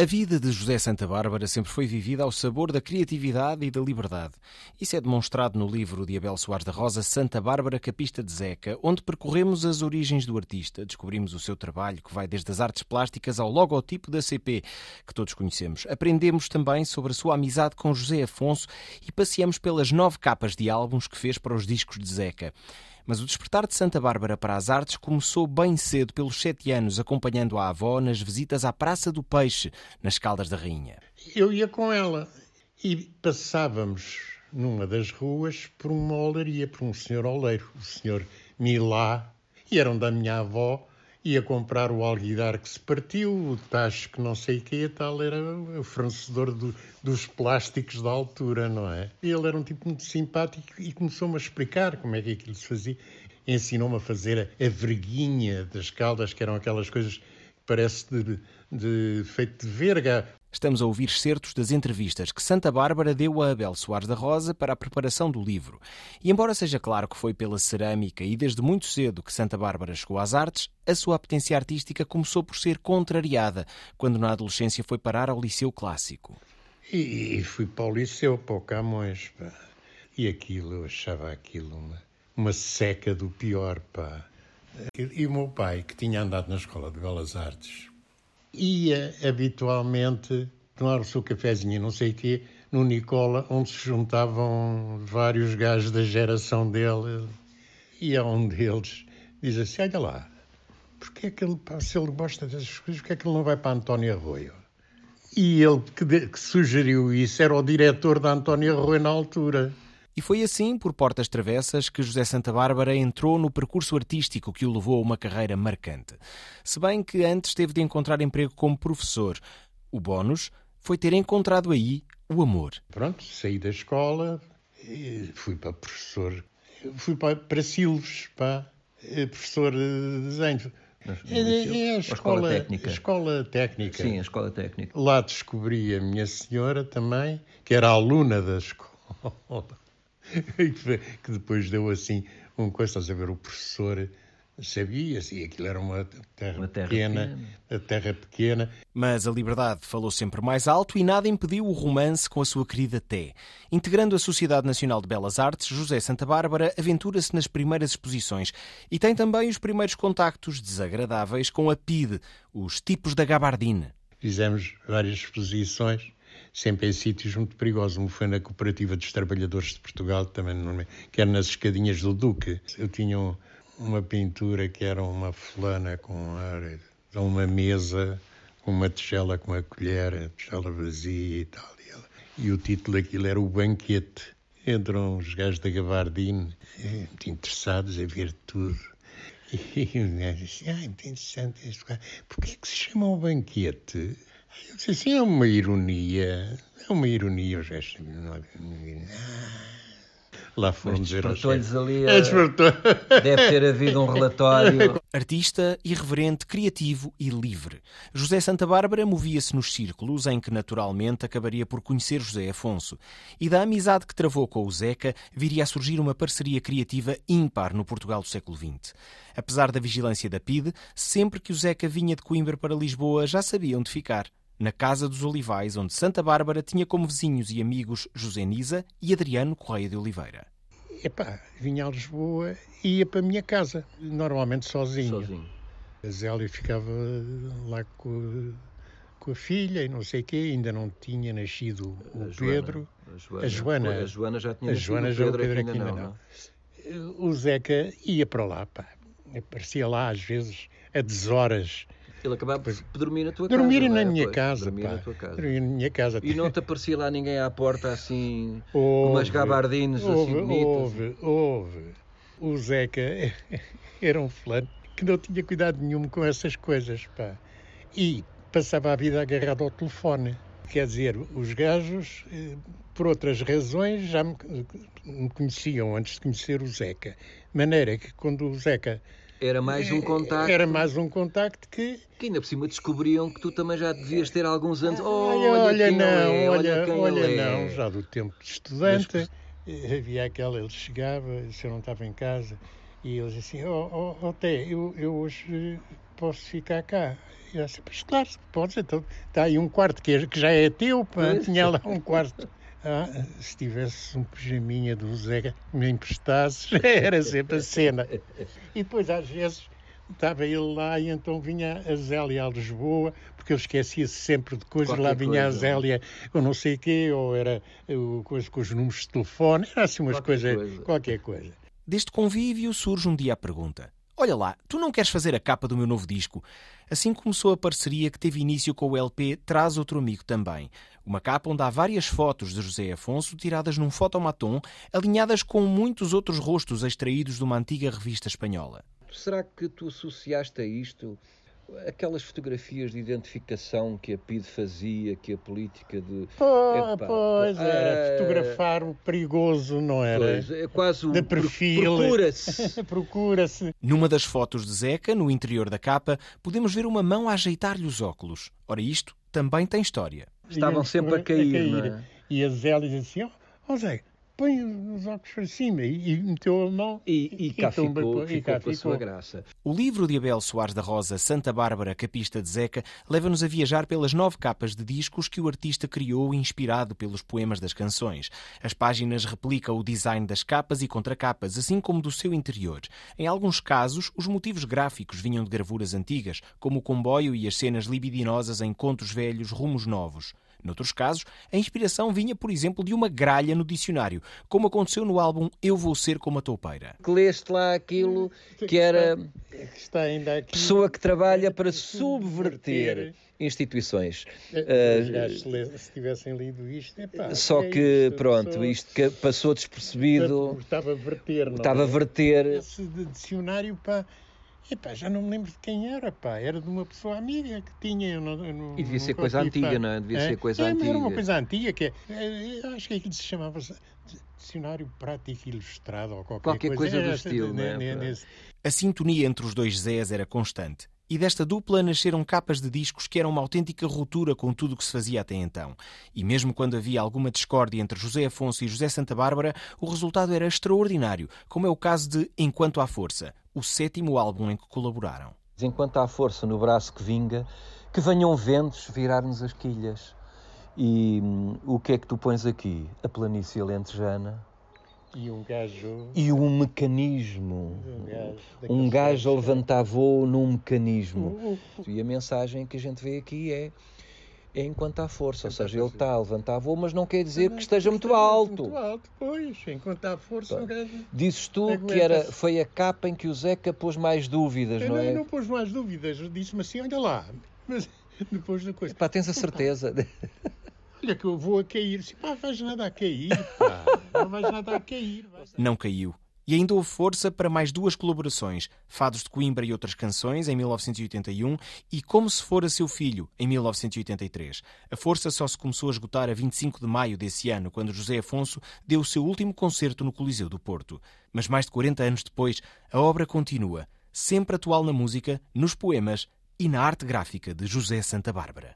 A vida de José Santa Bárbara sempre foi vivida ao sabor da criatividade e da liberdade. Isso é demonstrado no livro de Abel Soares da Rosa, Santa Bárbara Capista de Zeca, onde percorremos as origens do artista, descobrimos o seu trabalho, que vai desde as artes plásticas ao logotipo da CP, que todos conhecemos. Aprendemos também sobre a sua amizade com José Afonso e passeamos pelas nove capas de álbuns que fez para os discos de Zeca. Mas o despertar de Santa Bárbara para as artes começou bem cedo, pelos sete anos, acompanhando a avó nas visitas à Praça do Peixe, nas Caldas da Rainha. Eu ia com ela e passávamos numa das ruas por uma olaria, por um senhor oleiro, o senhor Milá, e eram da minha avó, ia comprar o alguidar que se partiu, o tacho que não sei que tal, era o fornecedor do, dos plásticos da altura, não é? Ele era um tipo muito simpático e começou-me a explicar como é que aquilo se fazia. Ensinou-me a fazer a, a verguinha das caldas, que eram aquelas coisas que parece de, de feito de verga. Estamos a ouvir certos das entrevistas que Santa Bárbara deu a Abel Soares da Rosa para a preparação do livro. E embora seja claro que foi pela cerâmica e desde muito cedo que Santa Bárbara chegou às artes, a sua apetência artística começou por ser contrariada quando na adolescência foi parar ao Liceu Clássico. E, fui para o Liceu, para o Camões, pá. E aquilo, eu achava aquilo uma, uma seca do pior, pá. E o meu pai, que tinha andado na Escola de Belas Artes, ia habitualmente tomar o seu cafezinho, não sei o quê, no Nicola, onde se juntavam vários gajos da geração dele. E a um deles diz assim: Olha lá, porque é que ele, se ele gosta dessas coisas, porque é que ele não vai para António Arroio? E ele que, de, que sugeriu isso era o diretor da António Arroio na altura. E foi assim, por portas travessas, que José Santa Bárbara entrou no percurso artístico que o levou a uma carreira marcante. Se bem que antes teve de encontrar emprego como professor. O bónus foi ter encontrado aí o amor. Pronto, saí da escola, fui para professor, fui para, para Silves, para eh, professor de desenho. É, é, a, escola, escola, técnica. escola técnica. Sim, a escola técnica. Lá descobri a minha senhora também, que era aluna da escola. que depois deu assim um coisa, estás a ver, o professor sabia-se, e aquilo era uma terra, uma terra pequena, pequena, a terra pequena. Mas a liberdade falou sempre mais alto e nada impediu o romance com a sua querida Té. Integrando a Sociedade Nacional de Belas Artes, José Santa Bárbara aventura-se nas primeiras exposições e tem também os primeiros contactos desagradáveis com a PIDE, os tipos da gabardine. Fizemos várias exposições sempre em sítios muito perigosos. Um foi na Cooperativa dos Trabalhadores de Portugal, também, que era nas escadinhas do Duque. Eu tinha uma pintura que era uma fulana com uma mesa, com uma tigela com a colher, a tigela vazia e tal. E, o título daquilo era O Banquete. Entram os gajos da Gabardine, eh, muito interessados a ver tudo. E o gajo disse, ah, muito interessante este lugar. Porquê é que se chama o banquete? Eu disse assim, é uma ironia, é uma ironia, os gajos. Lá foram dizer lhes ali. A... É, deve ter havido um relatório. Artista, irreverente, criativo e livre. José Santa Bárbara movia-se nos círculos em que naturalmente acabaria por conhecer José Afonso. E da amizade que travou com o Zeca viria a surgir uma parceria criativa ímpar no Portugal do século XX. Apesar da vigilância da PIDE, sempre que o Zeca vinha de Coimbra para Lisboa já sabia onde ficar na Casa dos Olivais, onde Santa Bárbara tinha como vizinhos e amigos José Nisa e Adriano Correia de Oliveira. Epá, vinha a Lisboa e ia para a minha casa, normalmente sozinho. Sozinho. A Zélia ficava lá com, com a filha e não sei o quê, ainda não tinha nascido o a Pedro. Joana, a, Joana, a, Joana, já tinha a nascido, Joana, já o Pedro, Pedro ainda, ainda não, não. O Zeca ia para lá, pá. Aparecia lá às vezes a deshoras ele acabava por dormir na tua dormir casa. Na minha pois, casa dormir pá. na tua casa. Dormir na minha casa. E não te aparecia lá ninguém à porta assim, com umas gabardines assim bonitas? Houve, houve. O Zeca era um fulano que não tinha cuidado nenhum com essas coisas, pá. E passava a vida agarrado ao telefone. Quer dizer, os gajos, eh, por outras razões, já me, me conheciam antes de conhecer o Zeca. De maneira que quando o Zeca era mais um contacto. Era mais um contacto que. Que ainda por cima descobriam que tu também já devias ter alguns anos. Oh, olha, olha não, é, olha, olha, olha não, é. já do tempo de estudante. Mas... Havia aquela, ele chegava, se eu não estava em casa, e ele dizia assim: Oh, oh, oh Té, eu, eu hoje posso ficar cá? Eu disse, pois claro, podes, então está aí um quarto que, que já é teu, pá, tinha lá um quarto. Ah, se tivesse um pijaminha do Zé me emprestasses, era sempre a cena. E depois, às vezes, estava ele lá e então vinha a Zélia a Lisboa, porque eu esquecia-se sempre de coisas, Qualquer lá vinha coisa. a Zélia com não sei o quê, ou era com, com os números de telefone, era assim umas coisas, coisa. qualquer coisa. Deste convívio surge um dia a pergunta: Olha lá, tu não queres fazer a capa do meu novo disco? Assim começou a parceria que teve início com o LP Traz Outro Amigo também. Uma capa onde há várias fotos de José Afonso tiradas num fotomaton, alinhadas com muitos outros rostos extraídos de uma antiga revista espanhola. Será que tu associaste a isto aquelas fotografias de identificação que a PID fazia, que a política de. Pô, Epá, pois, era é... fotografar o perigoso, não era? Pois, é quase o de perfil. Procura-se. Procura-se. Numa das fotos de Zeca, no interior da capa, podemos ver uma mão a ajeitar-lhe os óculos. Ora, isto também tem história. Estavam sempre a cair. A cair. É? E a Zélia dizia assim: Ó oh, Zé, põe os óculos para cima e, e meteu a mão e, e, e cá ficou, ficou, e cá ficou. sua graça. O livro de Abel Soares da Rosa, Santa Bárbara, Capista de Zeca, leva-nos a viajar pelas nove capas de discos que o artista criou inspirado pelos poemas das canções. As páginas replicam o design das capas e contracapas, assim como do seu interior. Em alguns casos, os motivos gráficos vinham de gravuras antigas, como o comboio e as cenas libidinosas em contos velhos rumos novos. Noutros casos, a inspiração vinha, por exemplo, de uma gralha no dicionário, como aconteceu no álbum Eu Vou Ser Como a Toupeira. Que leste lá aquilo que era pessoa que trabalha para subverter instituições. Uh, se tivessem lido isto, epá, só é que, pronto, isto que passou despercebido. Estava a verter, não Estava a é? verter. Esse dicionário, para Epá, já não me lembro de quem era, pá. Era de uma pessoa amiga que tinha. Eu não, eu não, e devia ser coisa antiga, pá. não é? Devia é? ser coisa é, antiga. Era uma coisa antiga que é, é, acho que aquilo se chamava Dicionário Prático Ilustrado ou qualquer, qualquer coisa. coisa do estilo, né? Nesse... A sintonia entre os dois Zés era constante. E desta dupla nasceram capas de discos que eram uma autêntica ruptura com tudo o que se fazia até então. E mesmo quando havia alguma discórdia entre José Afonso e José Santa Bárbara, o resultado era extraordinário, como é o caso de Enquanto há Força, o sétimo álbum em que colaboraram. Enquanto há força no braço que vinga, que venham ventos virar-nos as quilhas. E hum, o que é que tu pões aqui? A planície alentejana, e um gajo. E um mecanismo. Um gajo, um gajo a levantar voo num mecanismo. Uh, uh, uh. E a mensagem que a gente vê aqui é. É enquanto há força, ou seja, ele está a levantar voo, mas não quer dizer que esteja muito alto. Muito alto, pois, enquanto há força, um. Dizes tu que era, foi a capa em que o Zeca pôs mais dúvidas, não, não é? Não pôs mais dúvidas, disse-me assim: olha lá, mas depois da coisa. Pá, tens a certeza. Olha que eu vou a cair. Se pá, vais nada a cair, pá. Não vais nada a cair. Não caiu. E ainda houve força para mais duas colaborações, Fados de Coimbra e outras canções, em 1981, e Como se fora seu filho, em 1983. A força só se começou a esgotar a 25 de maio desse ano, quando José Afonso deu o seu último concerto no Coliseu do Porto. Mas mais de 40 anos depois, a obra continua, sempre atual na música, nos poemas e na arte gráfica de José Santa Bárbara.